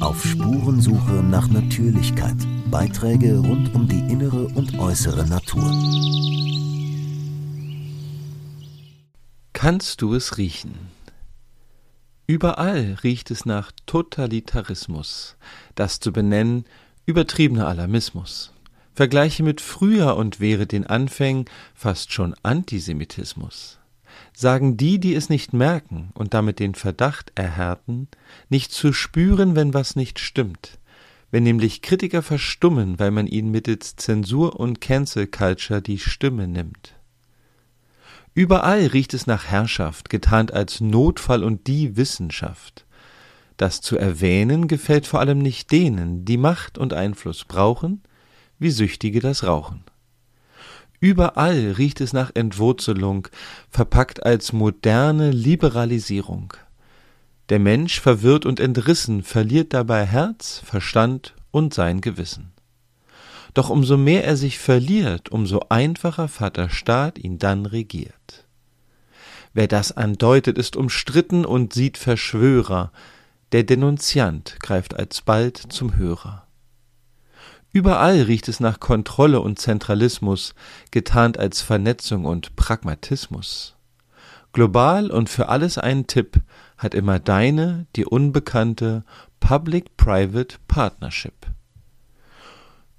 Auf Spurensuche nach Natürlichkeit. Beiträge rund um die innere und äußere Natur. Kannst du es riechen? Überall riecht es nach Totalitarismus, das zu benennen übertriebener Alarmismus. Vergleiche mit früher und wäre den Anfängen fast schon Antisemitismus. Sagen die, die es nicht merken und damit den Verdacht erhärten, nicht zu spüren, wenn was nicht stimmt, wenn nämlich Kritiker verstummen, weil man ihnen mittels Zensur und Cancel Culture die Stimme nimmt. Überall riecht es nach Herrschaft, getarnt als Notfall und die Wissenschaft. Das zu erwähnen gefällt vor allem nicht denen, die Macht und Einfluss brauchen, wie Süchtige das Rauchen. Überall riecht es nach Entwurzelung, verpackt als moderne Liberalisierung. Der Mensch, verwirrt und entrissen, verliert dabei Herz, Verstand und sein Gewissen. Doch umso mehr er sich verliert, umso einfacher Vaterstaat ihn dann regiert. Wer das andeutet, ist umstritten und sieht Verschwörer, der Denunziant greift alsbald zum Hörer. Überall riecht es nach Kontrolle und Zentralismus, getarnt als Vernetzung und Pragmatismus. Global und für alles einen Tipp hat immer deine, die unbekannte Public-Private Partnership.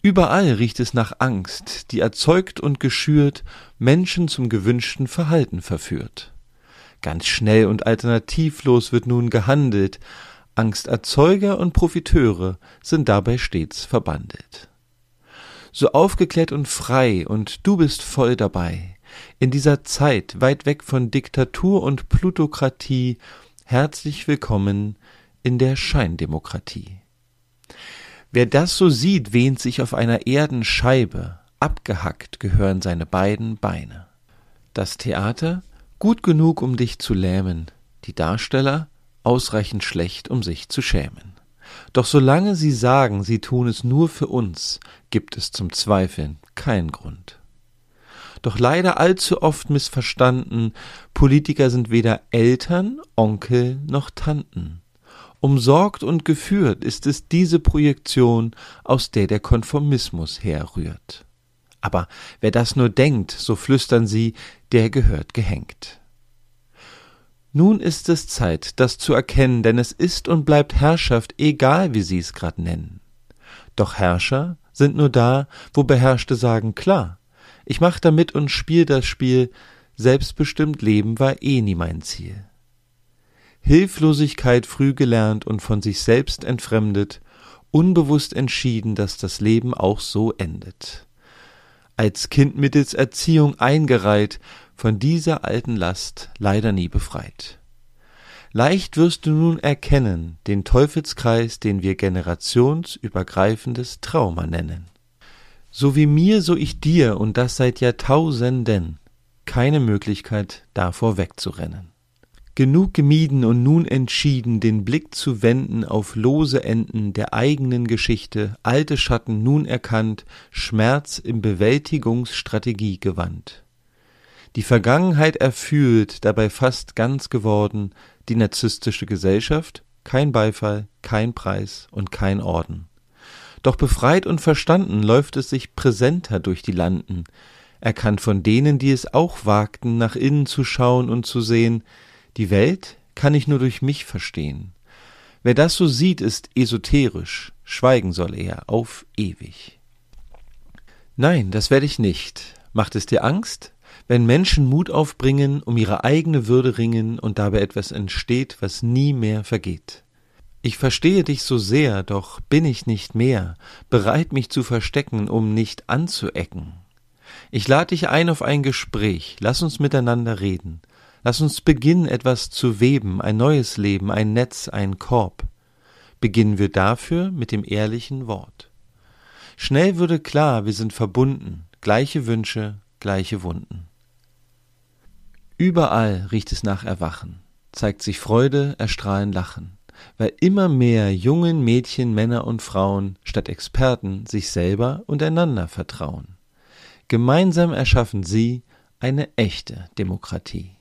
Überall riecht es nach Angst, die erzeugt und geschürt Menschen zum gewünschten Verhalten verführt. Ganz schnell und alternativlos wird nun gehandelt, Angsterzeuger und Profiteure sind dabei stets verbandelt. So aufgeklärt und frei, und du bist voll dabei. In dieser Zeit, weit weg von Diktatur und Plutokratie, herzlich willkommen in der Scheindemokratie. Wer das so sieht, wähnt sich auf einer Erdenscheibe, abgehackt gehören seine beiden Beine. Das Theater gut genug, um dich zu lähmen, die Darsteller ausreichend schlecht, um sich zu schämen. Doch solange sie sagen, sie tun es nur für uns, gibt es zum Zweifeln keinen Grund. Doch leider allzu oft missverstanden, Politiker sind weder Eltern, Onkel noch Tanten. Umsorgt und geführt ist es diese Projektion, aus der der Konformismus herrührt. Aber wer das nur denkt, so flüstern sie, der gehört gehängt. Nun ist es Zeit, das zu erkennen, denn es ist und bleibt Herrschaft, egal wie sie es grad nennen. Doch Herrscher sind nur da, wo Beherrschte sagen, klar, ich mach damit und spiel das Spiel, selbstbestimmt leben war eh nie mein Ziel. Hilflosigkeit früh gelernt und von sich selbst entfremdet, unbewusst entschieden, dass das Leben auch so endet. Als Kind mittels Erziehung eingereiht, von dieser alten Last leider nie befreit. Leicht wirst du nun erkennen den Teufelskreis, den wir generationsübergreifendes Trauma nennen. So wie mir, so ich dir, und das seit Jahrtausenden, keine Möglichkeit davor wegzurennen. Genug gemieden und nun entschieden, den Blick zu wenden auf lose Enden der eigenen Geschichte, alte Schatten nun erkannt, Schmerz im Bewältigungsstrategie gewandt die Vergangenheit erfühlt, dabei fast ganz geworden, die narzisstische Gesellschaft, kein Beifall, kein Preis und kein Orden. Doch befreit und verstanden läuft es sich präsenter durch die Landen, erkannt von denen, die es auch wagten, nach innen zu schauen und zu sehen, die Welt kann ich nur durch mich verstehen. Wer das so sieht, ist esoterisch, schweigen soll er auf ewig. Nein, das werde ich nicht. Macht es dir Angst? Wenn Menschen Mut aufbringen, um ihre eigene Würde ringen und dabei etwas entsteht, was nie mehr vergeht. Ich verstehe dich so sehr, doch bin ich nicht mehr, bereit mich zu verstecken, um nicht anzuecken. Ich lade dich ein auf ein Gespräch, lass uns miteinander reden, lass uns beginnen, etwas zu weben, ein neues Leben, ein Netz, ein Korb. Beginnen wir dafür mit dem ehrlichen Wort. Schnell würde klar, wir sind verbunden, gleiche Wünsche, gleiche Wunden. Überall riecht es nach Erwachen, zeigt sich Freude, Erstrahlen, Lachen, weil immer mehr jungen Mädchen, Männer und Frauen statt Experten sich selber und einander vertrauen. Gemeinsam erschaffen sie eine echte Demokratie.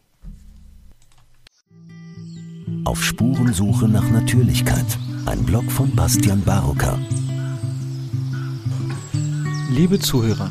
Auf Spurensuche nach Natürlichkeit. Ein Blog von Bastian Barocker. Liebe Zuhörer,